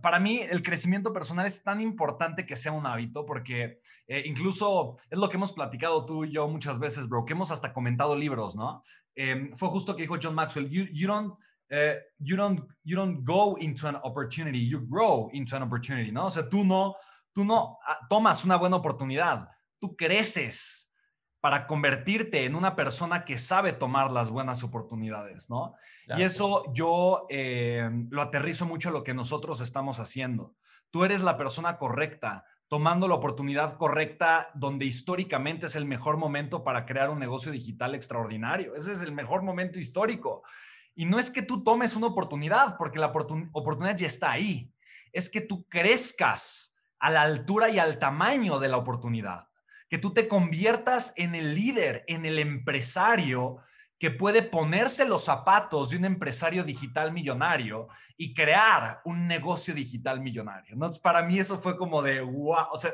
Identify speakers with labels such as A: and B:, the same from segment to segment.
A: Para mí el crecimiento personal es tan importante que sea un hábito porque eh, incluso es lo que hemos platicado tú y yo muchas veces, bro, que hemos hasta comentado libros, ¿no? Em, fue justo que dijo John Maxwell, you, don't, eh, you, don't, you don't go into an opportunity, you grow into an opportunity, ¿no? O sea, tú no, tú no ah, tomas una buena oportunidad, tú creces para convertirte en una persona que sabe tomar las buenas oportunidades, ¿no? Y eso yo eh, lo aterrizo mucho a lo que nosotros estamos haciendo. Tú eres la persona correcta, tomando la oportunidad correcta donde históricamente es el mejor momento para crear un negocio digital extraordinario. Ese es el mejor momento histórico. Y no es que tú tomes una oportunidad, porque la oportunidad ya está ahí. Es que tú crezcas a la altura y al tamaño de la oportunidad que tú te conviertas en el líder, en el empresario que puede ponerse los zapatos de un empresario digital millonario y crear un negocio digital millonario. ¿no? para mí eso fue como de, wow, o sea,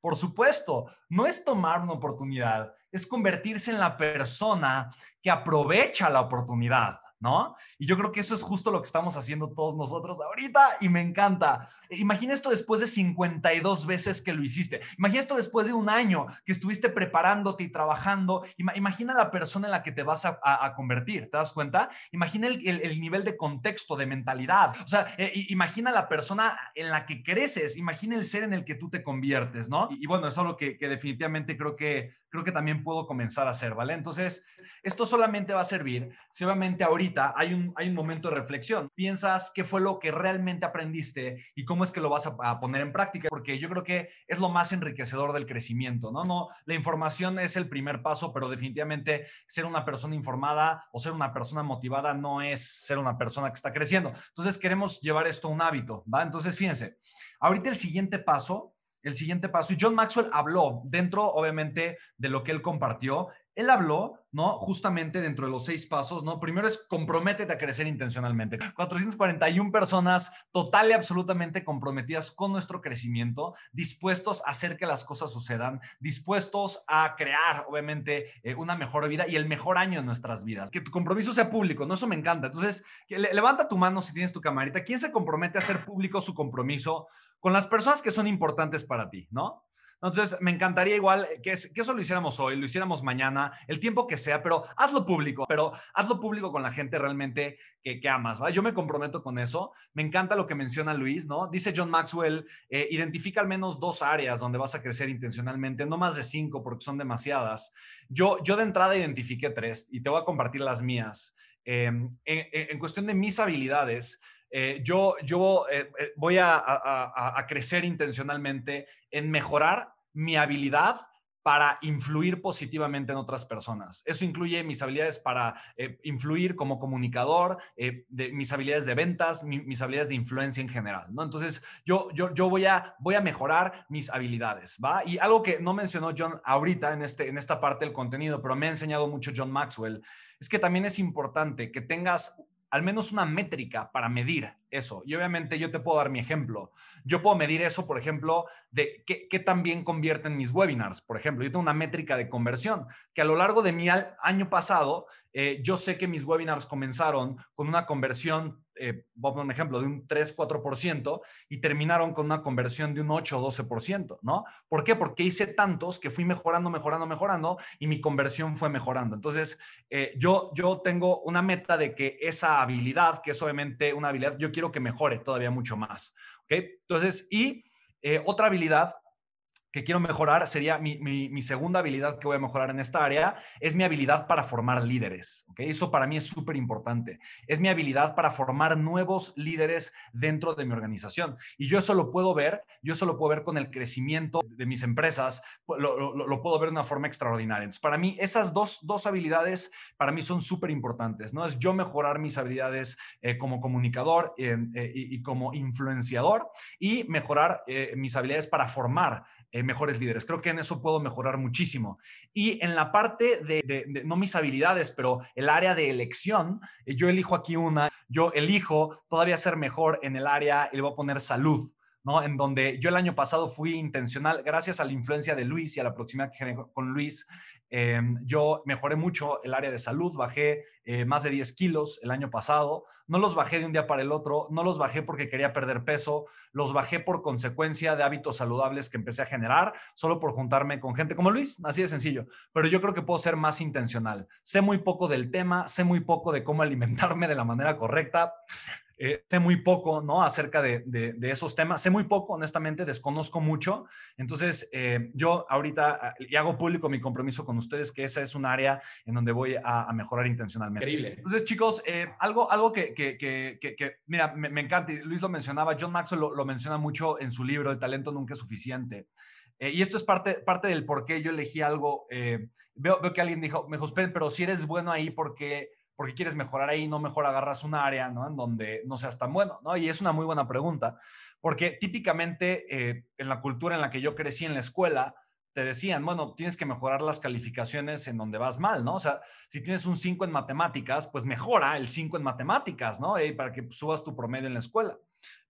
A: por supuesto, no es tomar una oportunidad, es convertirse en la persona que aprovecha la oportunidad. ¿No? Y yo creo que eso es justo lo que estamos haciendo todos nosotros ahorita y me encanta. Imagina esto después de 52 veces que lo hiciste. Imagina esto después de un año que estuviste preparándote y trabajando. Imagina la persona en la que te vas a, convertir, ¿te das cuenta? Imagina el, nivel de contexto, de mentalidad. O sea, eh, imagina la persona en la que creces, imagina el ser en el que tú te conviertes, ¿no? Y, bueno, es algo que definitivamente creo que creo que también puedo comenzar a hacer, ¿vale? Entonces, esto solamente va a servir si obviamente ahorita hay un, hay un momento de reflexión. Piensas qué fue lo que realmente aprendiste y cómo es que lo vas a, poner en práctica, porque yo creo que es lo más enriquecedor del crecimiento, ¿no? No, la información es el primer paso, pero definitivamente ser una persona informada o ser una persona motivada no es ser una persona que está creciendo. Entonces, queremos llevar esto a un hábito, ¿va? Entonces, fíjense, ahorita el siguiente paso el siguiente paso. Y John Maxwell habló dentro, obviamente, de lo que él compartió. Él habló, ¿no? Justamente dentro de los seis pasos, ¿no? Primero es comprométete a crecer intencionalmente. 441 personas total y absolutamente comprometidas con nuestro crecimiento, dispuestos a hacer que las cosas sucedan, dispuestos a crear, obviamente, eh, una mejor vida y el mejor año en nuestras vidas. Que tu compromiso sea público, ¿no? Eso me encanta. Entonces, levanta tu mano si tienes tu camarita. ¿Quién se compromete a hacer público su compromiso con las personas que son importantes para ti, ¿no? Entonces, me encantaría igual que, eso lo hiciéramos hoy, lo hiciéramos mañana, el tiempo que sea, pero hazlo público, pero hazlo público con la gente realmente que, que amas, ¿va? Yo me comprometo con eso. Me encanta lo que menciona Luis, ¿no? Dice John Maxwell, eh, identifica al menos dos áreas donde vas a crecer intencionalmente, no más de cinco porque son demasiadas. Yo, yo de entrada identifiqué tres y te voy a compartir las mías. Em, en cuestión de mis habilidades, eh, yo, yo eh, eh, voy a, crecer intencionalmente en mejorar mi habilidad para influir positivamente en otras personas. Eso incluye mis habilidades para influir como comunicador, de, mis habilidades de ventas, mis habilidades de influencia en general, ¿no? Entonces, yo, yo, yo voy, a, voy a mejorar mis habilidades, ¿va? Y algo que no mencionó John ahorita en, este, en esta parte del contenido, pero me ha enseñado mucho John Maxwell, es que también es importante que tengas al menos una métrica para medir eso. Y obviamente yo te puedo dar mi ejemplo. Yo puedo medir eso, por ejemplo, de qué, qué tan bien convierten mis webinars. Por ejemplo, yo tengo una métrica de conversión que a lo largo de mi año pasado, eh, yo sé que mis webinars comenzaron con una conversión eh, voy a un ejemplo, de un 3, 4% y terminaron con una conversión de un 8 o 12%, ¿no? ¿Por qué? Porque hice tantos que fui mejorando, mejorando, mejorando y mi conversión fue mejorando. Entonces, eh, yo, yo tengo una meta de que esa habilidad, que es obviamente una habilidad, yo quiero que mejore todavía mucho más, ¿ok? Entonces, y eh, otra habilidad que quiero mejorar sería mi, segunda habilidad que voy a mejorar en esta área, es mi habilidad para formar líderes. ¿okay? Eso para mí es súper importante. Es mi habilidad para formar nuevos líderes dentro de mi organización. Y yo eso lo puedo ver, yo eso lo puedo ver con el crecimiento de mis empresas, lo, puedo ver de una forma extraordinaria. Entonces, para mí, esas dos, habilidades para mí son súper importantes. ¿no? Es yo mejorar mis habilidades eh, como comunicador eh, eh, y, como influenciador y mejorar mis habilidades para formar eh, mejores líderes. Creo que en eso puedo mejorar muchísimo. Y en la parte de, no mis habilidades, pero el área de elección, eh, yo elijo aquí una, yo elijo todavía ser mejor en el área, y le voy a poner salud. ¿no? En donde yo el año pasado fui intencional, gracias a la influencia de Luis y a la proximidad que generé con Luis, Em, yo mejoré mucho el área de salud, bajé eh, más de 10 kilos el año pasado. No los bajé de un día para el otro, no los bajé porque quería perder peso, los bajé por consecuencia de hábitos saludables que empecé a generar, solo por juntarme con gente como Luis, así de sencillo. Pero yo creo que puedo ser más intencional. Sé muy poco del tema, sé muy poco de cómo alimentarme de la manera correcta. Eh, sé muy poco, ¿no? Acerca de, de, esos temas. Sé muy poco, honestamente, desconozco mucho. Entonces, eh, yo ahorita, ah, y hago público mi compromiso con ustedes, que esa es un área en donde voy a, mejorar intencionalmente.
B: Increíble.
A: Entonces, chicos, eh, algo, algo que, que, que, que mira, me, encanta, y Luis lo mencionaba, John Maxwell lo, lo, menciona mucho en su libro, El talento nunca es suficiente. y esto es parte, parte del por qué yo elegí algo. veo, veo que alguien dijo, me dijo, pero si eres bueno ahí, porque porque quieres mejorar ahí, no mejor agarras un área, ¿no? En donde no seas tan bueno, ¿no? Y es una muy buena pregunta, porque típicamente eh, en la cultura en la que yo crecí en la escuela, te decían, bueno, tienes que mejorar las calificaciones en donde vas mal, ¿no? O sea, si tienes un 5 en matemáticas, pues mejora el 5 en matemáticas, ¿no? Y para que subas tu promedio en la escuela.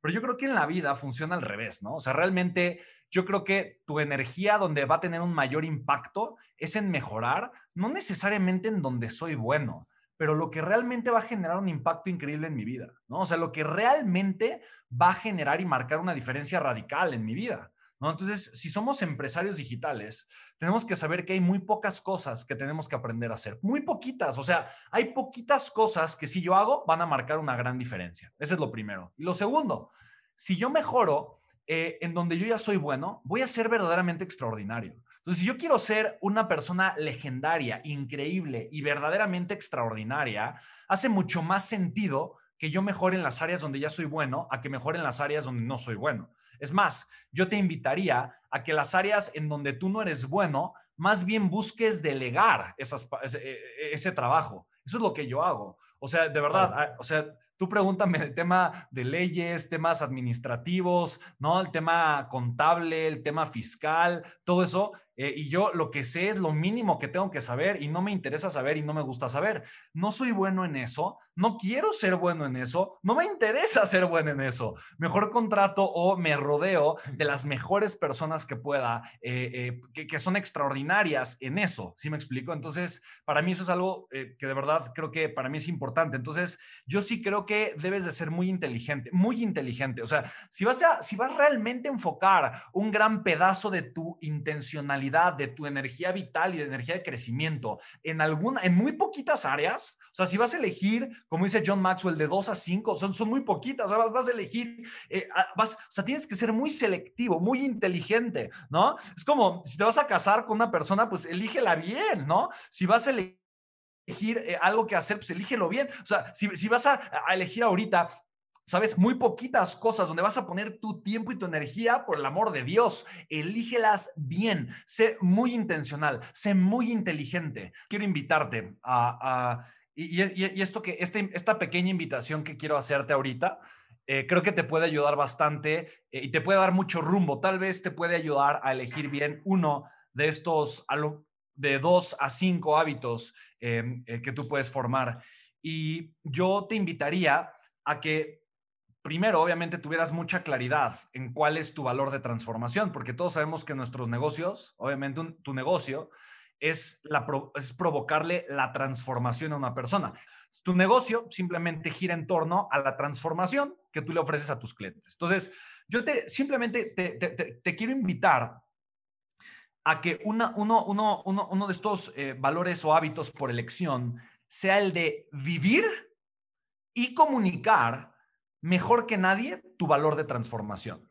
A: Pero yo creo que en la vida funciona al revés, ¿no? O sea, realmente yo creo que tu energía donde va a tener un mayor impacto es en mejorar, no necesariamente en donde soy bueno pero lo que realmente va a generar un impacto increíble en mi vida, ¿no? O sea, lo que realmente va a generar y marcar una diferencia radical en mi vida, ¿no? Entonces, si somos empresarios digitales, tenemos que saber que hay muy pocas cosas que tenemos que aprender a hacer, muy poquitas, o sea, hay poquitas cosas que si yo hago van a marcar una gran diferencia. Ese es lo primero. Y lo segundo, si yo mejoro eh, en donde yo ya soy bueno, voy a ser verdaderamente extraordinario. Entonces, si yo quiero ser una persona legendaria, increíble y verdaderamente extraordinaria, hace mucho más sentido que yo mejore en las áreas donde ya soy bueno a que mejore en las áreas donde no soy bueno. Es más, yo te invitaría a que las áreas en donde tú no eres bueno, más bien busques delegar esas, ese, e, e, ese, trabajo. Eso es lo que yo hago. O sea, de verdad, ah, o sea, tú pregúntame el tema de leyes, temas administrativos, ¿no? El tema contable, el tema fiscal, todo eso. Eh, y yo lo que sé es lo mínimo que tengo que saber y no me interesa saber y no me gusta saber. No soy bueno en eso, no quiero ser bueno en eso, no me interesa ser bueno en eso. Mejor contrato o me rodeo de las mejores personas que pueda, eh, eh, que, son extraordinarias en eso, ¿sí me explico? Entonces, para mí eso es algo que de verdad creo que para mí es importante. Entonces, yo sí creo que debes de ser muy inteligente, muy inteligente. O sea, si vas a, si vas realmente a enfocar un gran pedazo de tu intencionalidad, de tu energía vital y de energía de crecimiento en alguna, en muy poquitas áreas. O sea, si vas a elegir, como dice John Maxwell, de dos a cinco, son, son muy poquitas. O sea, vas, vas a elegir, eh, vas, o sea, tienes que ser muy selectivo, muy inteligente, ¿no? Es como si te vas a casar con una persona, pues elígela bien, ¿no? Si vas a elegir eh, algo que hacer, pues elígelo bien. O sea, si, si vas a, a, elegir ahorita ¿sabes? Muy poquitas cosas donde vas a poner tu tiempo y tu energía, por el amor de Dios. Elígelas bien, sé muy intencional, sé muy inteligente. Quiero invitarte a... y, esto que, este, esta pequeña invitación que quiero hacerte ahorita, eh, creo que te puede ayudar bastante eh, y te puede dar mucho rumbo. Tal vez te puede ayudar a elegir bien uno de estos, de dos a cinco hábitos eh, que tú puedes formar. Y yo te invitaría a que primero, obviamente, tuvieras mucha claridad en cuál es tu valor de transformación, porque todos sabemos que nuestros negocios, obviamente tu negocio, es, la, es provocarle la transformación a una persona. Tu negocio simplemente gira en torno a la transformación que tú le ofreces a tus clientes. Entonces, yo te simplemente te, quiero invitar a que uno, uno, uno, uno, de estos eh, valores o hábitos por elección sea el de vivir y comunicar mejor que nadie tu valor de transformación.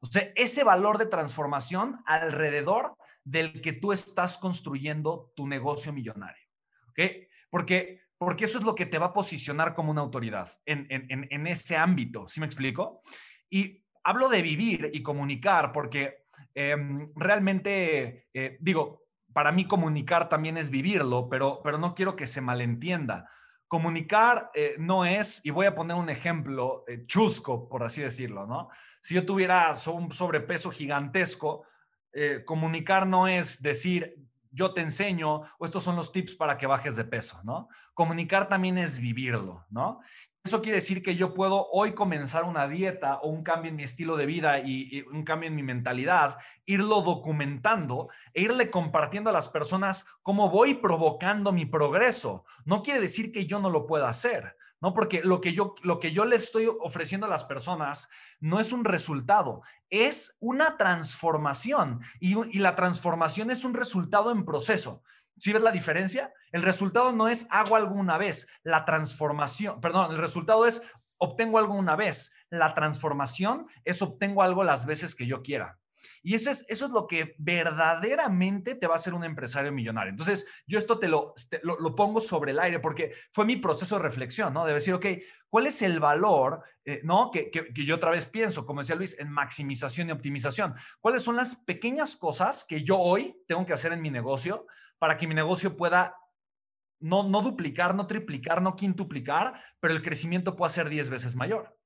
A: O sea, ese valor de transformación alrededor del que tú estás construyendo tu negocio millonario. ¿Ok? Porque, porque eso es lo que te va a posicionar como una autoridad en, en, ese ámbito. ¿Sí me explico? Y hablo de vivir y comunicar porque em, realmente, eh, digo, para mí comunicar también es vivirlo, pero, pero no quiero que se malentienda. Comunicar eh, no es, y voy a poner un ejemplo eh, chusco, por así decirlo, ¿no? Si yo tuviera un sobrepeso gigantesco, eh, comunicar no es decir, yo te enseño o estos son los tips para que bajes de peso, ¿no? Comunicar también es vivirlo, ¿no? Eso quiere decir que yo puedo hoy comenzar una dieta o un cambio en mi estilo de vida y, un cambio en mi mentalidad, irlo documentando e irle compartiendo a las personas cómo voy provocando mi progreso. No quiere decir que yo no lo pueda hacer, ¿no? Porque lo que yo, lo que yo le estoy ofreciendo a las personas no es un resultado, es una transformación y, y la transformación es un resultado en proceso. ¿Sí ves la diferencia? El resultado no es hago algo una vez, la transformación, perdón, el resultado es obtengo algo una vez, la transformación es obtengo algo las veces que yo quiera. Y eso es, eso es lo que verdaderamente te va a hacer un empresario millonario. Entonces, yo esto te lo, lo, pongo sobre el aire porque fue mi proceso de reflexión, ¿no? De decir, ok, ¿cuál es el valor, eh, ¿no? Que, que, yo otra vez pienso, como decía Luis, en maximización y optimización. ¿Cuáles son las pequeñas cosas que yo hoy tengo que hacer en mi negocio para que mi negocio pueda no, no duplicar, no triplicar, no quintuplicar, pero el crecimiento pueda ser 10 veces mayor.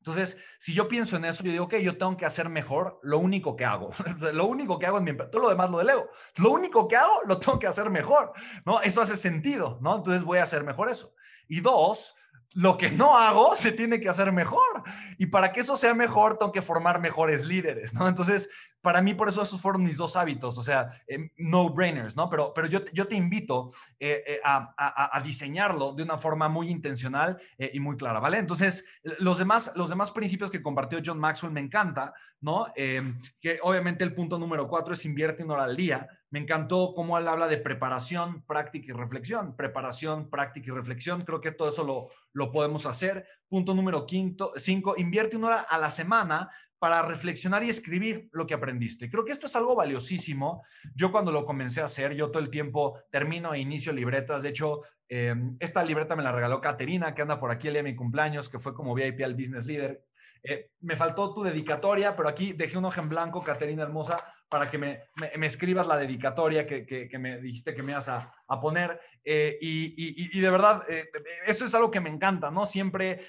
A: Entonces, si yo pienso en eso, yo digo, ok, yo tengo que hacer mejor lo único que hago. lo único que hago es mi todo lo demás lo delego. Lo único que hago lo tengo que hacer mejor, ¿no? Eso hace sentido, ¿no? Entonces voy a hacer mejor eso. Y dos, lo que no hago se tiene que hacer mejor. Y para que eso sea mejor, tengo que formar mejores líderes, ¿no? Entonces, para mí, por eso esos fueron mis dos hábitos, o sea, em, no-brainers, ¿no? Pero, pero yo, yo te invito eh, eh, a, a, diseñarlo de una forma muy intencional eh, y muy clara, ¿vale? Entonces, los demás, los demás principios que compartió John Maxwell me encanta, ¿no? Em, que obviamente el punto número cuatro es invierte una hora al día. Me encantó cómo él habla de preparación, práctica y reflexión. Preparación, práctica y reflexión. Creo que todo eso lo, lo podemos hacer. Punto número quinto, cinco, invierte una hora a la semana para reflexionar y escribir lo que aprendiste. Creo que esto es algo valiosísimo. Yo cuando lo comencé a hacer, yo todo el tiempo termino e inicio libretas. De hecho, eh, esta libreta me la regaló Caterina, que anda por aquí el día de mi cumpleaños, que fue como VIP al Business Leader. Eh, me faltó tu dedicatoria, pero aquí dejé un hoja en blanco, Caterina hermosa, para que me, me, escribas la dedicatoria que, que, me dijiste que me ibas a, a poner. Eh, y, y, de verdad, eh, eso es algo que me encanta, ¿no? Siempre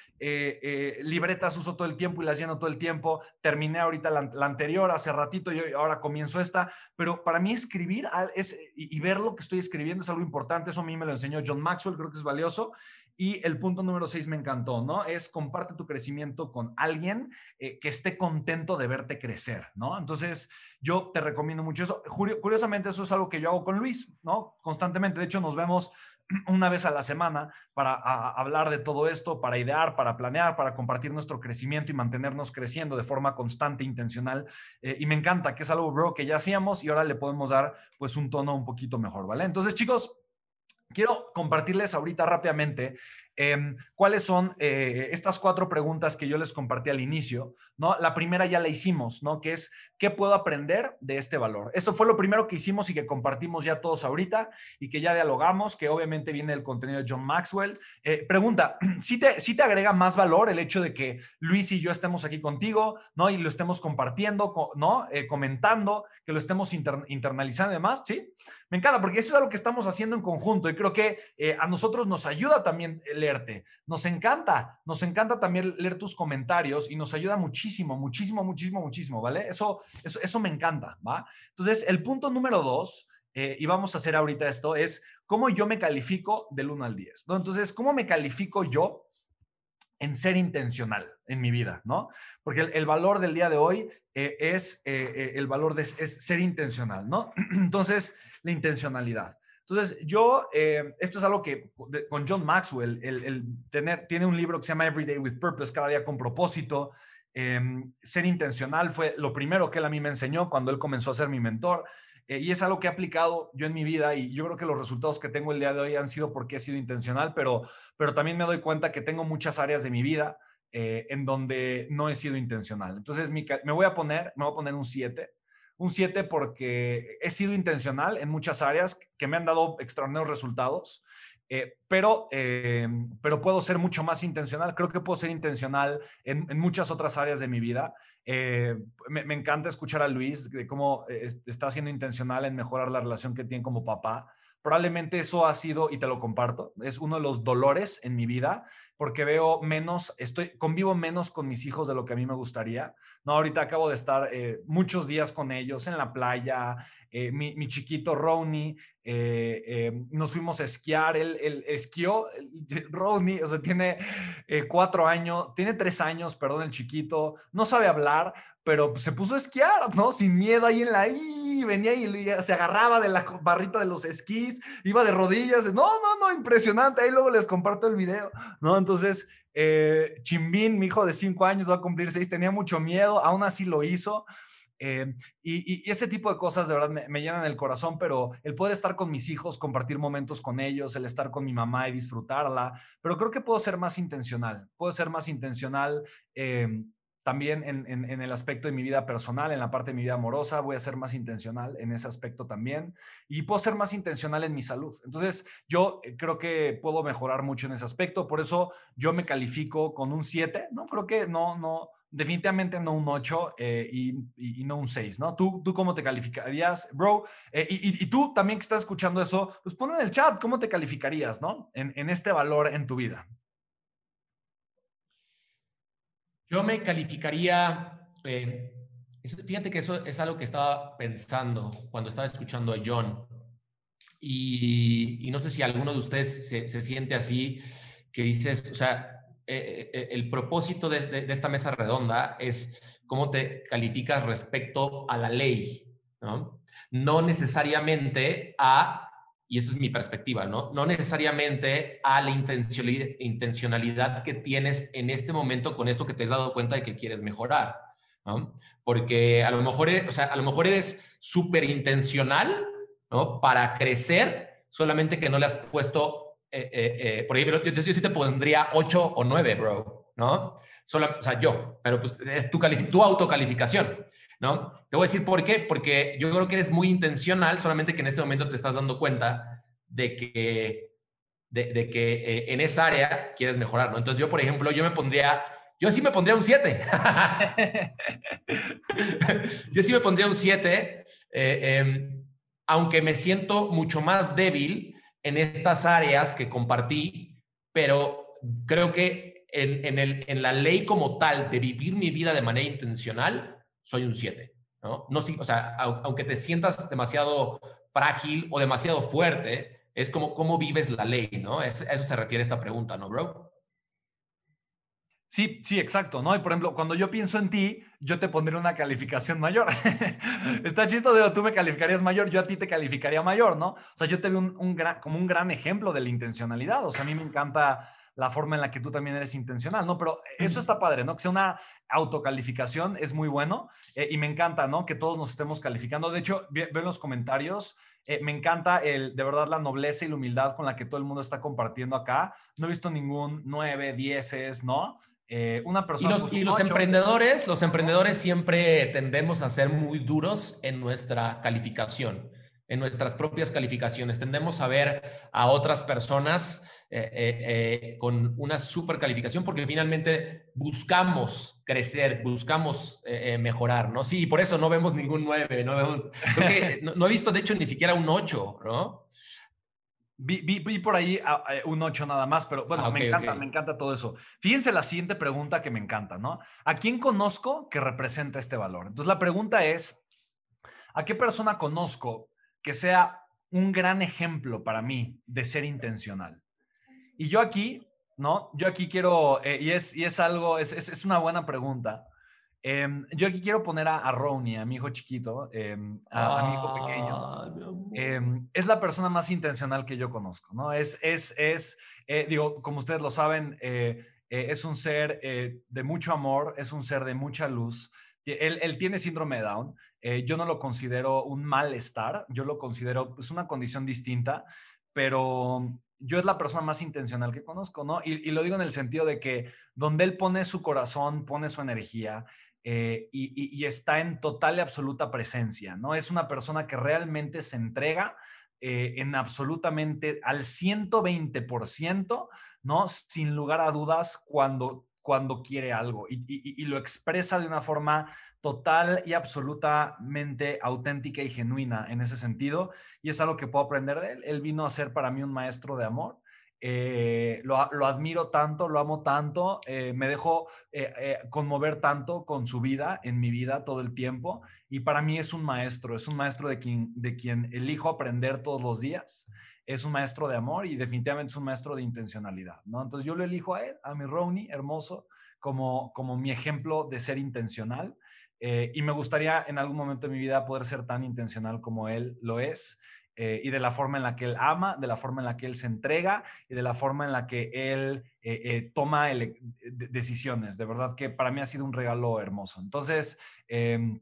A: libretas uso todo el tiempo y las lleno todo el tiempo. Terminé ahorita la, anterior hace ratito y ahora comienzo esta, pero para mí escribir es, y, y ver lo que estoy escribiendo es algo importante. Eso a mí me lo enseñó John Maxwell, creo que es valioso. Y el punto número seis me encantó, ¿no? Es comparte tu crecimiento con alguien eh, que esté contento de verte crecer, ¿no? Entonces, yo te recomiendo mucho eso. Curiosamente, eso es algo que yo hago con Luis, ¿no? Constantemente. De hecho, nos vemos una vez a la semana para hablar de todo esto, para idear, para planear, para compartir nuestro crecimiento y mantenernos creciendo de forma constante intencional. Eh, y me encanta que es algo, bro, que ya hacíamos y ahora le podemos dar pues un tono un poquito mejor, ¿vale? Entonces, chicos, Quiero compartirles ahorita rápidamente em, cuáles son eh, estas cuatro preguntas que yo les compartí al inicio, ¿no? La primera ya la hicimos, ¿no? Que es, ¿qué puedo aprender de este valor? Eso fue lo primero que hicimos y que compartimos ya todos ahorita y que ya dialogamos, que obviamente viene el contenido de John Maxwell. Eh, pregunta, ¿sí te, ¿sí te agrega más valor el hecho de que Luis y yo estemos aquí contigo, ¿no? Y lo estemos compartiendo, ¿no? Eh, comentando, que lo estemos internalizando y demás, ¿sí? Me encanta porque eso es algo que estamos haciendo en conjunto y creo que eh, a nosotros nos ayuda también leerte. Nos encanta, nos encanta también leer tus comentarios y nos ayuda muchísimo, muchísimo, muchísimo, muchísimo, ¿vale? Eso, eso, eso me encanta, ¿va? Entonces, el punto número dos, eh, y vamos a hacer ahorita esto, es cómo yo me califico del 1 al 10, ¿no? Entonces, ¿cómo me califico yo en ser intencional en mi vida, ¿no? Porque el, valor del día de hoy eh, es eh, el valor de es ser intencional, ¿no? Entonces, la intencionalidad. Entonces, yo, esto es algo que con John Maxwell, el, tener, tiene un libro que se llama Every Day with Purpose, cada día con propósito. Em, ser intencional fue lo primero que él a mí me enseñó cuando él comenzó a ser mi mentor. Eh, y es algo que he aplicado yo en mi vida y yo creo que los resultados que tengo el día de hoy han sido porque he sido intencional, pero, pero también me doy cuenta que tengo muchas áreas de mi vida en donde no he sido intencional. Entonces, me voy a poner, me voy a poner un 7 un 7 porque he sido intencional en muchas áreas que me han dado extraordinarios resultados, eh, pero, eh, pero puedo ser mucho más intencional. Creo que puedo ser intencional en, muchas otras áreas de mi vida. Eh, me, me, encanta escuchar a Luis de cómo está siendo intencional en mejorar la relación que tiene como papá. Probablemente eso ha sido, y te lo comparto, es uno de los dolores en mi vida, porque veo menos, estoy, convivo menos con mis hijos de lo que a mí me gustaría. No, ahorita acabo de estar eh, muchos días con ellos en la playa, eh, mi, chiquito Ronnie, eh, nos fuimos a esquiar, él, él esquió, Ronnie, o sea, tiene cuatro años, tiene tres años, perdón, el chiquito, no sabe hablar, pero se puso a esquiar, ¿no? Sin miedo ahí en la I, venía y se agarraba de la barrita de los esquís, iba de rodillas, no, no, no, impresionante, ahí luego les comparto el video, ¿no? Entonces, eh, Chimbín, mi hijo de cinco años, va a cumplir seis, tenía mucho miedo, aún así lo hizo. Eh, y, ese tipo de cosas de verdad me, me, llenan el corazón, pero el poder estar con mis hijos, compartir momentos con ellos, el estar con mi mamá y disfrutarla, pero creo que puedo ser más intencional, puedo ser más intencional. Eh, también en, el aspecto de mi vida personal, en la parte de mi vida amorosa, voy a ser más intencional en ese aspecto también y puedo ser más intencional en mi salud. Entonces, yo eh, creo que puedo mejorar mucho en ese aspecto, por eso yo me califico con un 7, ¿no? Creo que no, no, definitivamente no un 8 eh, y, no un 6, ¿no? ¿Tú, tú cómo te calificarías, bro? Eh, y, tú también que estás escuchando eso, pues pon en el chat cómo te calificarías, ¿no? En, en este valor en tu vida.
B: Yo me calificaría, eh, fíjate que eso es algo que estaba pensando cuando estaba escuchando a John. Y, no sé si alguno de ustedes se, siente así, que dices, o sea, eh, eh, el propósito de, esta mesa redonda es cómo te calificas respecto a la ley, ¿no? No necesariamente a y esa es mi perspectiva, ¿no? No necesariamente a la intencionalidad que tienes en este momento con esto que te has dado cuenta de que quieres mejorar, ¿no? Porque a lo mejor, e, o sea, a lo mejor eres súper intencional, ¿no? Para crecer, solamente que no le has puesto, eh, eh, eh, por ejemplo, yo, yo, sí te pondría 8 o 9, bro, ¿no? Solo, o sea, yo, pero pues es tu, tu autocalificación. ¿No? Te voy a decir por qué, porque yo creo que eres muy intencional, solamente que en este momento te estás dando cuenta de que, de, que eh, en esa área quieres mejorar, ¿no? Entonces yo, por ejemplo, yo me pondría, yo sí me pondría un 7. yo sí me pondría un 7, eh, em, aunque me siento mucho más débil en estas áreas que compartí, pero creo que en, en, el, en la ley como tal de vivir mi vida de manera intencional, soy un 7, ¿no? no o sea, aunque te sientas demasiado frágil o demasiado fuerte, es como cómo vives la ley, ¿no? a eso se refiere esta pregunta, ¿no, bro?
A: Sí, sí, exacto, ¿no? Y por ejemplo, cuando yo pienso en ti, yo te pondré una calificación mayor. Está chistoso, tú me calificarías mayor, yo a ti te calificaría mayor, ¿no? O sea, yo te veo un, como un gran ejemplo de la intencionalidad. O sea, a mí me encanta la forma en la que tú también eres intencional, ¿no? Pero eso está padre, ¿no? Que sea una autocalificación es muy bueno eh, y me encanta, ¿no? Que todos nos estemos calificando. De hecho, veo en los comentarios, eh, me encanta el, de verdad la nobleza y la humildad con la que todo el mundo está compartiendo acá. No he visto ningún 9, 10, ¿no?
B: Eh, una persona. Y los, y los emprendedores, los emprendedores siempre tendemos a ser muy duros en nuestra calificación en nuestras propias calificaciones. Tendemos a ver a otras personas eh, eh, eh, con una super calificación porque finalmente buscamos crecer, buscamos mejorar, ¿no? Sí, por eso no vemos ningún 9, no, no, he visto de hecho ni siquiera un 8, ¿no?
A: Vi, por ahí ah, un 8 nada más, pero bueno, ah, me encanta, me encanta todo eso. Fíjense la siguiente pregunta que me encanta, ¿no? ¿A quién conozco que representa este valor? Entonces la pregunta es, ¿a qué persona conozco que sea un gran ejemplo para mí de ser intencional. Y yo aquí, ¿no? Yo aquí quiero, eh, y, es, y es algo, es, es, una buena pregunta. Em, yo aquí quiero poner a, a Ronnie, a mi hijo chiquito, em, a, mi hijo pequeño. Em, es la persona más intencional que yo conozco, ¿no? Es, es, es eh, digo, como ustedes lo saben, eh, es un ser de mucho amor, es un ser de mucha luz. Él, él tiene síndrome de Down, eh, yo no lo considero un malestar, yo lo considero pues, una condición distinta, pero yo es la persona más intencional que conozco, ¿no? Y, lo digo en el sentido de que donde él pone su corazón, pone su energía eh, y, está en total y absoluta presencia, ¿no? Es una persona que realmente se entrega eh, en absolutamente al 120%, ¿no? Sin lugar a dudas cuando cuando quiere algo y, lo expresa de una forma total y absolutamente auténtica y genuina en ese sentido. Y es algo que puedo aprender de él. Él vino a ser para mí un maestro de amor. Eh, lo, admiro tanto, lo amo tanto, eh, me dejo eh, conmover tanto con su vida, en mi vida todo el tiempo. Y para mí es un maestro, es un maestro de quien, de quien elijo aprender todos los días es un maestro de amor y definitivamente es un maestro de intencionalidad, ¿no? Entonces yo lo elijo a él, a mi Ronnie, hermoso, como, como mi ejemplo de ser intencional. Eh, y me gustaría en algún momento de mi vida poder ser tan intencional como él lo es. Eh, y de la forma en la que él ama, de la forma en la que él se entrega y de la forma en la que él eh, toma decisiones. De verdad que para mí ha sido un regalo hermoso. Entonces, em,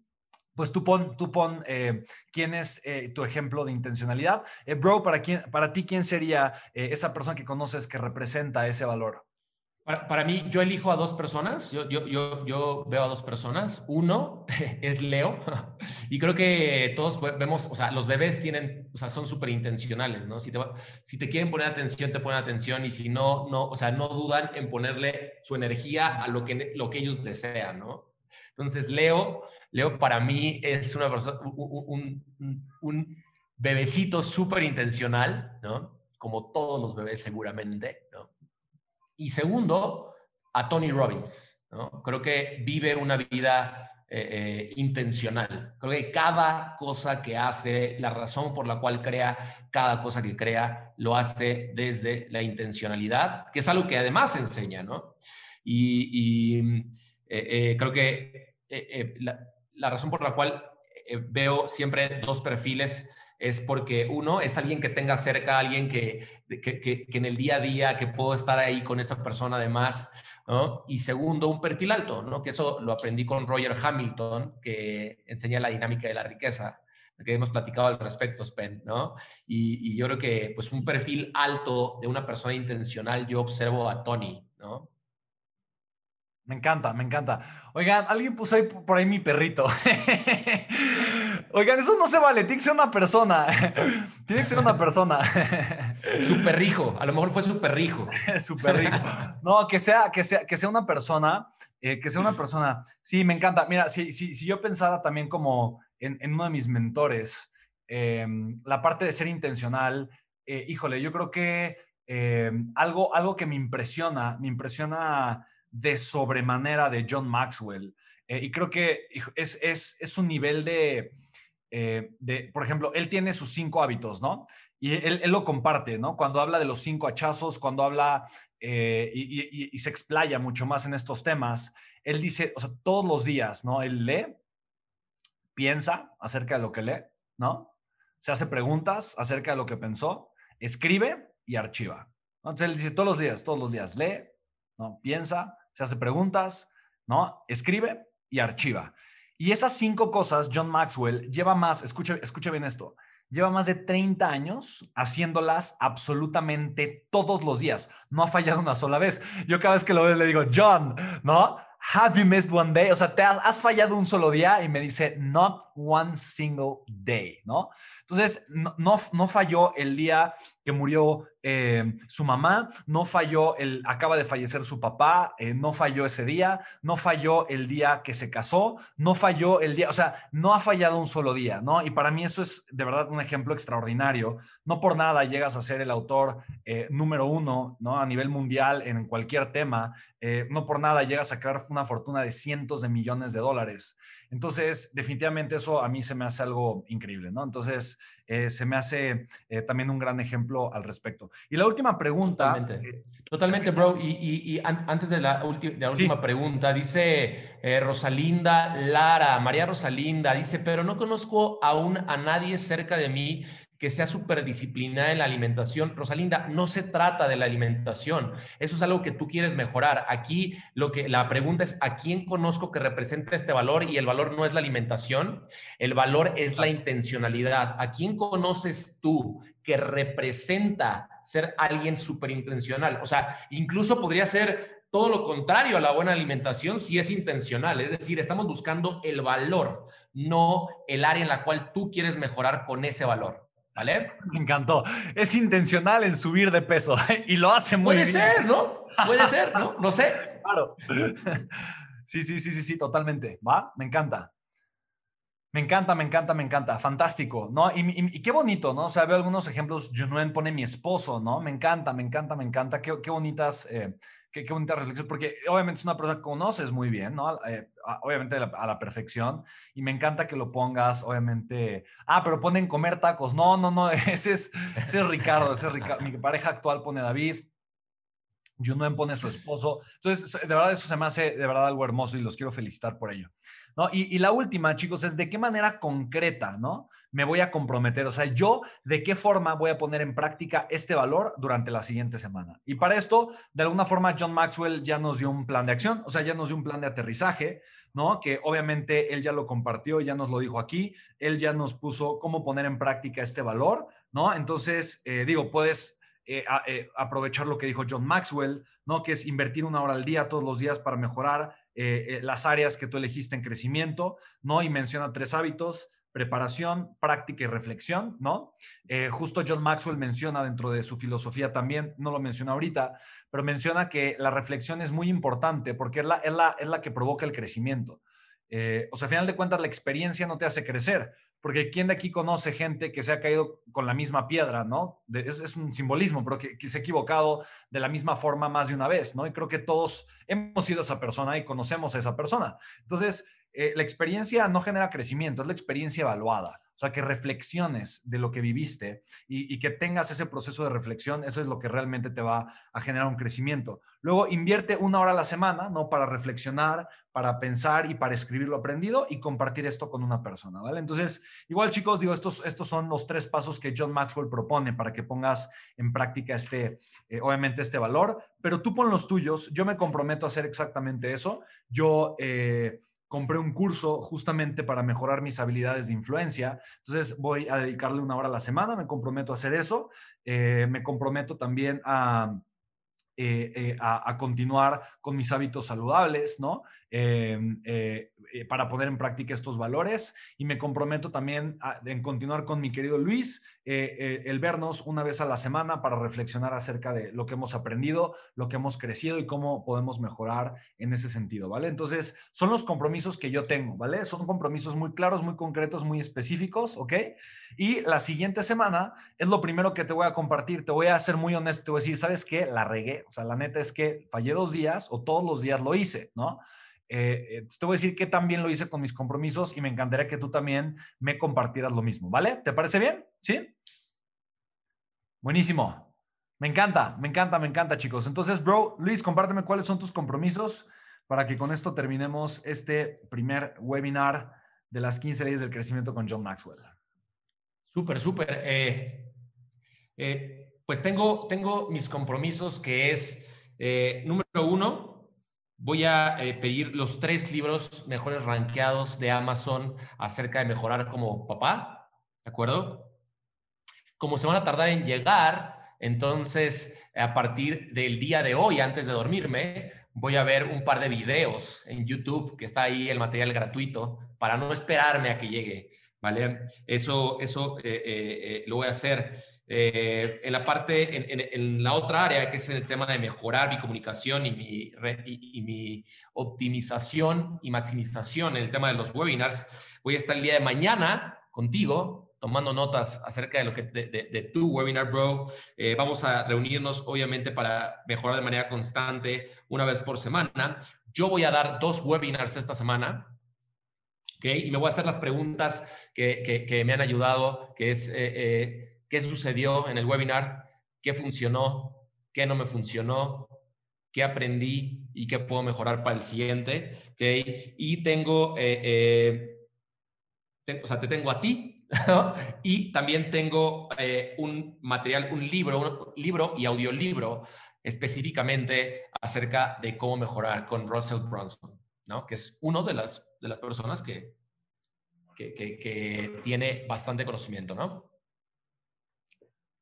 A: pues tú pon, tú pon eh, quién es eh, tu ejemplo de intencionalidad. Eh, bro, para, quién, para ti, ¿quién sería esa persona que conoces que representa ese valor?
B: Para, mí, yo elijo a dos personas, yo, yo, yo, yo, veo a dos personas. Uno es Leo, y creo que todos vemos, o sea, los bebés tienen, o sea, son súper intencionales, ¿no? Si te, si te quieren poner atención, te ponen atención, y si no, no, o sea, no dudan en ponerle su energía a lo que, lo que ellos desean, ¿no? Entonces, Leo, Leo para mí es una persona, un, bebecito súper intencional, ¿no? Como todos los bebés seguramente, ¿no? Y segundo, a Tony Robbins, ¿no? Creo que vive una vida eh, eh, intencional. Creo que cada cosa que hace, la razón por la cual crea cada cosa que crea, lo hace desde la intencionalidad, que es algo que además enseña, ¿no? Y, eh, creo que eh, eh, la, razón por la cual eh, veo siempre dos perfiles es porque uno es alguien que tenga cerca, alguien que, que, en el día a día, que puedo estar ahí con esa persona además, ¿no? Y segundo, un perfil alto, ¿no? Que eso lo aprendí con Roger Hamilton, que enseña la dinámica de la riqueza, que hemos platicado al respecto, Spen, ¿no? Y, y yo creo que pues un perfil alto de una persona intencional, yo observo a Tony, ¿no?
A: Me encanta, me encanta. Oigan, alguien puso ahí por ahí mi perrito. Oigan, eso no se vale, tiene que ser una persona. tiene que ser una persona.
B: su perrijo, a lo mejor fue su perrijo.
A: su perrijo. No, que sea, que sea, que sea una persona, eh, que sea una persona. Sí, me encanta. Mira, si, si, si yo pensara también como en, uno de mis mentores, em, la parte de ser intencional, eh, híjole, yo creo que em, algo, algo que me impresiona, me impresiona de sobremanera de John Maxwell. Eh, y creo que es, es, un nivel de, eh, de, por ejemplo, él tiene sus cinco hábitos, ¿no? Y él, lo comparte, ¿no? Cuando habla de los cinco hachazos, cuando habla eh, y, se explaya mucho más en estos temas, él dice, o sea, todos los días, ¿no? Él lee, piensa acerca de lo que lee, ¿no? Se hace preguntas acerca de lo que pensó, escribe y archiva. Entonces él dice todos los días, todos los días, lee, ¿no? Piensa, se hace preguntas, ¿no? Escribe y archiva. Y esas cinco cosas, John Maxwell lleva más, escuche, escuche bien esto, lleva más de 30 años haciéndolas absolutamente todos los días. No ha fallado una sola vez. Yo cada vez que lo veo le digo, John, ¿no? Have you missed one day? O sea, ¿te has, fallado un solo día? Y me dice, not one single day, ¿no? Entonces, no, no, falló el día que murió eh, su mamá, no falló el, acaba de fallecer su papá, eh, no falló ese día, no falló el día que se casó, no falló el día, o sea, no ha fallado un solo día, ¿no? Y para mí eso es de verdad un ejemplo extraordinario. No por nada llegas a ser el autor eh, número uno, ¿no? A nivel mundial en cualquier tema, no por nada llegas a crear una fortuna de cientos de millones de dólares. Entonces, definitivamente eso a mí se me hace algo increíble, ¿no? Entonces, eh, se me hace eh, también un gran ejemplo al respecto. Y la última pregunta.
B: Totalmente, eh, bro. Y, antes de la, última pregunta, dice Rosalinda Lara, María Rosalinda, dice, pero no conozco aún a nadie cerca de mí que sea súper disciplinada en la alimentación. Rosalinda, no se trata de la alimentación. Eso es algo que tú quieres mejorar. Aquí lo que la pregunta es, ¿a quién conozco que representa este valor? Y el valor no es la alimentación, el valor es la intencionalidad. ¿A quién conoces tú que representa ser alguien súper intencional? O sea, incluso podría ser todo lo contrario a la buena alimentación si es intencional. Es decir, estamos buscando el valor, no el área en la cual tú quieres mejorar con ese valor. ¿Vale?
A: Me encantó. Es intencional en subir de peso y lo hace muy
B: bien. Puede ser, ¿no? Puede ser, ¿no? No sé.
A: Claro. Sí, sí, sí, sí, sí, totalmente. ¿Va? Me encanta. Me encanta, me encanta, me encanta. Fantástico, ¿no? Y, qué bonito, ¿no? O sea, veo algunos ejemplos. Junuen pone mi esposo, ¿no? Me encanta, me encanta, me encanta. Qué, bonitas eh, qué, qué bonita reflexión, porque obviamente es una persona que conoces muy bien, ¿no? Eh, obviamente a la, perfección, y me encanta que lo pongas, obviamente, ah, pero ponen comer tacos, no, no, no, ese es, ese es Ricardo, ese es Ricardo, mi pareja actual pone David, Junuen pone su esposo. Entonces, de verdad, eso se me hace de verdad algo hermoso y los quiero felicitar por ello. ¿no? Y, la última, chicos, es de qué manera concreta, ¿no? Me voy a comprometer. O sea, yo de qué forma voy a poner en práctica este valor durante la siguiente semana. Y para esto, de alguna forma, John Maxwell ya nos dio un plan de acción, o sea, ya nos dio un plan de aterrizaje, ¿no? Que obviamente él ya lo compartió, ya nos lo dijo aquí, él ya nos puso cómo poner en práctica este valor, ¿no? Entonces, eh, digo, puedes eh, eh, aprovechar lo que dijo John Maxwell, ¿no? Que es invertir una hora al día todos los días para mejorar eh, las áreas que tú elegiste en crecimiento, ¿no? Y menciona tres hábitos, preparación, práctica y reflexión, ¿no? justo John Maxwell menciona dentro de su filosofía también, no lo menciona ahorita, pero menciona que la reflexión es muy importante porque es la, es la, es la que provoca el crecimiento. o sea, a final de cuentas, la experiencia no te hace crecer, porque ¿quién de aquí conoce gente que se ha caído con la misma piedra, ¿no? es, un simbolismo, pero que, se ha equivocado de la misma forma más de una vez, ¿no? Y creo que todos hemos sido esa persona y conocemos a esa persona. Entonces, eh, la experiencia no genera crecimiento, es la experiencia evaluada. O sea, que reflexiones de lo que viviste y, que tengas ese proceso de reflexión, eso es lo que realmente te va a generar un crecimiento. Luego, invierte una hora a la semana, ¿no? Para reflexionar, para pensar y para escribir lo aprendido y compartir esto con una persona, ¿vale? Entonces, igual chicos, digo, estos, estos son los tres pasos que John Maxwell propone para que pongas en práctica este, eh, obviamente, este valor, pero tú pon los tuyos, yo me comprometo a hacer exactamente eso. Yo... Eh, compré un curso justamente para mejorar mis habilidades de influencia. Entonces voy a dedicarle una hora a la semana, me comprometo a hacer eso. Eh, me comprometo también a, eh, eh, a, continuar con mis hábitos saludables, ¿no? Em, eh, para poner en práctica estos valores y me comprometo también en continuar con mi querido Luis, el vernos una vez a la semana para reflexionar acerca de lo que hemos aprendido, lo que hemos crecido y cómo podemos mejorar en ese sentido, ¿vale? Entonces, son los compromisos que yo tengo, ¿vale? Son compromisos muy claros, muy concretos, muy específicos, ¿ok? Y la siguiente semana es lo primero que te voy a compartir, te voy a ser muy honesto, te voy a decir, ¿sabes qué? La regué, o sea, la neta es que fallé dos días o todos los días lo hice, ¿no? Eh, te voy a decir que también lo hice con mis compromisos y me encantaría que tú también me compartieras lo mismo, ¿vale? ¿Te parece bien? ¿Sí? Buenísimo. Me encanta, me encanta, me encanta, chicos. Entonces, bro, Luis, compárteme cuáles son tus compromisos para que con esto terminemos este primer webinar de las 15 leyes del crecimiento con John Maxwell.
B: Súper, súper. Eh, eh, pues tengo, tengo mis compromisos que es, número uno, Voy a eh, pedir los tres libros mejores rankeados de Amazon acerca de mejorar como papá, ¿de acuerdo? Como se van a tardar en llegar, entonces a partir del día de hoy, antes de dormirme, voy a ver un par de videos en YouTube, que está ahí el material gratuito, para no esperarme a que llegue, ¿vale? Eso, eso eh, eh, lo voy a hacer. Eh, en la parte, en, la otra área, que es el tema de mejorar mi comunicación y mi, y, mi optimización y maximización en el tema de los webinars, voy a estar el día de mañana contigo tomando notas acerca de lo que de, tu webinar, bro. Eh, vamos a reunirnos, obviamente, para mejorar de manera constante una vez por semana. Yo voy a dar dos webinars esta semana. ¿okay? Y me voy a hacer las preguntas que, que, me han ayudado, que es eh, qué sucedió en el webinar, qué funcionó, qué no me funcionó, qué aprendí y qué puedo mejorar para el siguiente. ¿okay? Y tengo, eh, eh, o sea, te tengo a ti y también tengo eh, un material, un libro, un libro y audiolibro específicamente acerca de cómo mejorar con Russell Brunson, ¿no? que es uno de las, de las personas que, que, que, tiene bastante conocimiento, ¿no?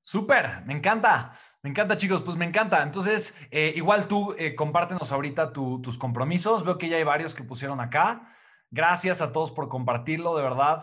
A: Súper, me encanta, me encanta chicos, pues me encanta. Entonces, eh, igual tú eh, compártenos ahorita tus compromisos, veo que ya hay varios que pusieron acá. Gracias a todos por compartirlo, de verdad.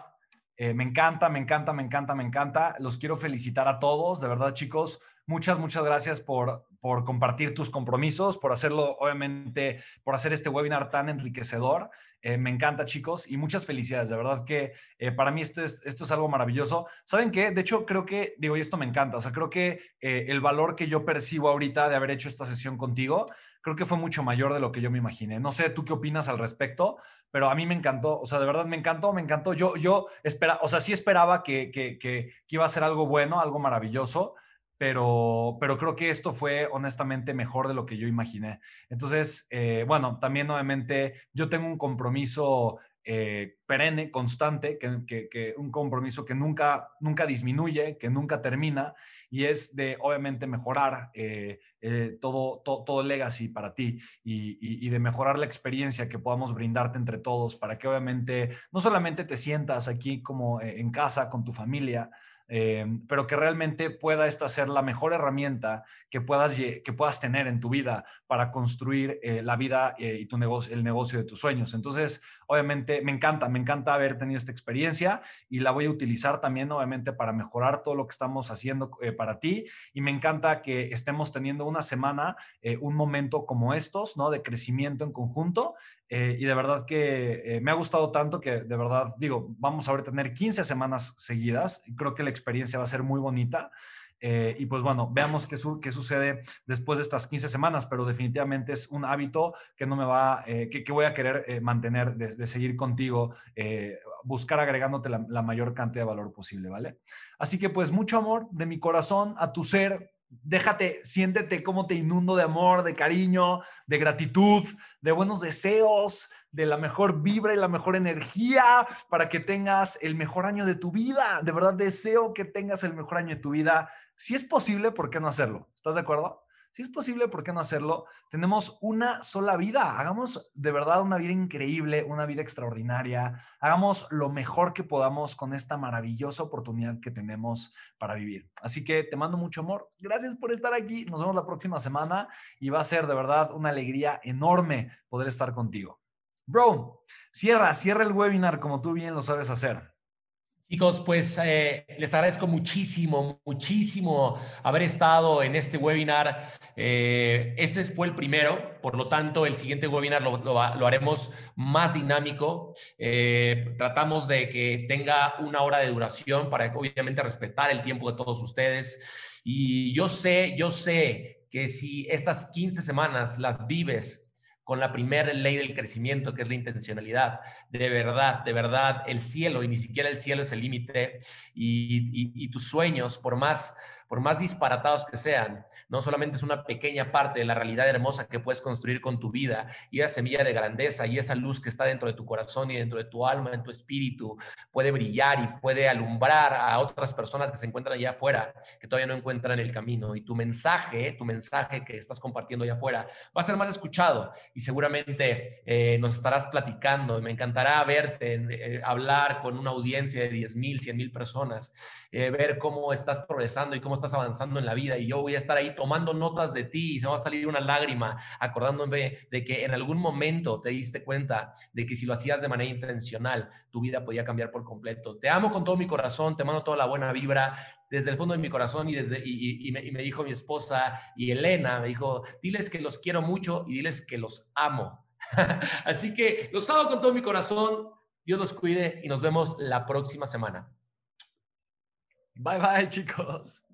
A: Eh, me encanta, me encanta, me encanta, me encanta. Los quiero felicitar a todos, de verdad, chicos. Muchas, muchas gracias por, por compartir tus compromisos, por hacerlo, obviamente, por hacer este webinar tan enriquecedor. Eh, me encanta, chicos, y muchas felicidades. De verdad que eh, para mí esto es, esto es algo maravilloso. ¿Saben qué? De hecho, creo que, digo, y esto me encanta, o sea, creo que el valor que yo percibo ahorita de haber hecho esta sesión contigo, creo que fue mucho mayor de lo que yo me imaginé. No sé, ¿tú qué opinas al respecto? Pero a mí me encantó, o sea, de verdad me encantó, me encantó. Yo, yo espera, o sea, sí esperaba que, que, que, iba a ser algo bueno, algo maravilloso, pero, pero creo que esto fue honestamente mejor de lo que yo imaginé. Entonces, eh, bueno, también obviamente yo tengo un compromiso eh, perenne, constante, que, un compromiso que nunca, nunca disminuye, que nunca termina, y es de obviamente mejorar eh, eh, todo, todo, el legacy para ti y, de mejorar la experiencia que podamos brindarte entre todos para que obviamente no solamente te sientas aquí como en casa con tu familia, Em, pero que realmente pueda esta ser la mejor herramienta que puedas, que puedas tener en tu vida para construir eh, la vida eh, y tu negocio, el negocio de tus sueños. Entonces, obviamente, me encanta, me encanta haber tenido esta experiencia y la voy a utilizar también, obviamente, para mejorar todo lo que estamos haciendo eh, para ti. Y me encanta que estemos teniendo una semana, un momento como estos, ¿no? De crecimiento en conjunto eh, y de verdad que eh, me ha gustado tanto que de verdad digo, vamos a tener 15 semanas seguidas. Creo que la experiencia va a ser muy bonita. Eh, y pues bueno, veamos qué, qué, sucede después de estas 15 semanas, pero definitivamente es un hábito que no me va, que, que, voy a querer mantener de, seguir contigo, buscar agregándote la mayor cantidad de valor posible, ¿vale? Así que pues mucho amor de mi corazón a tu ser, déjate, siéntete cómo te inundo de amor, de cariño, de gratitud, de buenos deseos, de la mejor vibra y la mejor energía para que tengas el mejor año de tu vida. De verdad deseo que tengas el mejor año de tu vida. Si es posible, ¿por qué no hacerlo? ¿Estás de acuerdo? Si es posible, ¿por qué no hacerlo? Tenemos una sola vida. Hagamos de verdad una vida increíble, una vida extraordinaria. Hagamos lo mejor que podamos con esta maravillosa oportunidad que tenemos para vivir. Así que te mando mucho amor. Gracias por estar aquí. Nos vemos la próxima semana y va a ser de verdad una alegría enorme poder estar contigo. Bro, cierra, cierra el webinar como tú bien lo sabes hacer.
B: Chicos, pues eh, les agradezco muchísimo, muchísimo haber estado en este webinar. Eh, este fue el primero, por lo tanto, el siguiente webinar lo, haremos más dinámico. Eh, tratamos de que tenga una hora de duración para obviamente respetar el tiempo de todos ustedes. Y yo sé, yo sé que si estas 15 semanas las vives con la primera ley del crecimiento, que es la intencionalidad. De verdad, de verdad, el cielo, y ni siquiera el cielo es el límite, y, tus sueños, por más por más disparatados que sean, no solamente es una pequeña parte de la realidad hermosa que puedes construir con tu vida y esa semilla de grandeza y esa luz que está dentro de tu corazón y dentro de tu alma, en tu espíritu, puede brillar y puede alumbrar a otras personas que se encuentran allá afuera, que todavía no encuentran el camino. Y tu mensaje, tu mensaje que estás compartiendo allá afuera, va a ser más escuchado y seguramente eh, nos estarás platicando. Me encantará verte, eh, hablar con una audiencia de 10 mil, 100 mil personas, eh, ver cómo estás progresando y cómo estás avanzando en la vida y yo voy a estar ahí tomando notas de ti y se va a salir una lágrima acordándome de que en algún momento te diste cuenta de que si lo hacías de manera intencional, tu vida podía cambiar por completo. Te amo con todo mi corazón, te mando toda la buena vibra desde el fondo de mi corazón y, desde, y, me, y me dijo mi esposa y Elena, me dijo, diles que los quiero mucho y diles que los amo. Así que los amo con todo mi corazón. Dios los cuide y nos vemos la próxima semana.
A: Bye bye, chicos.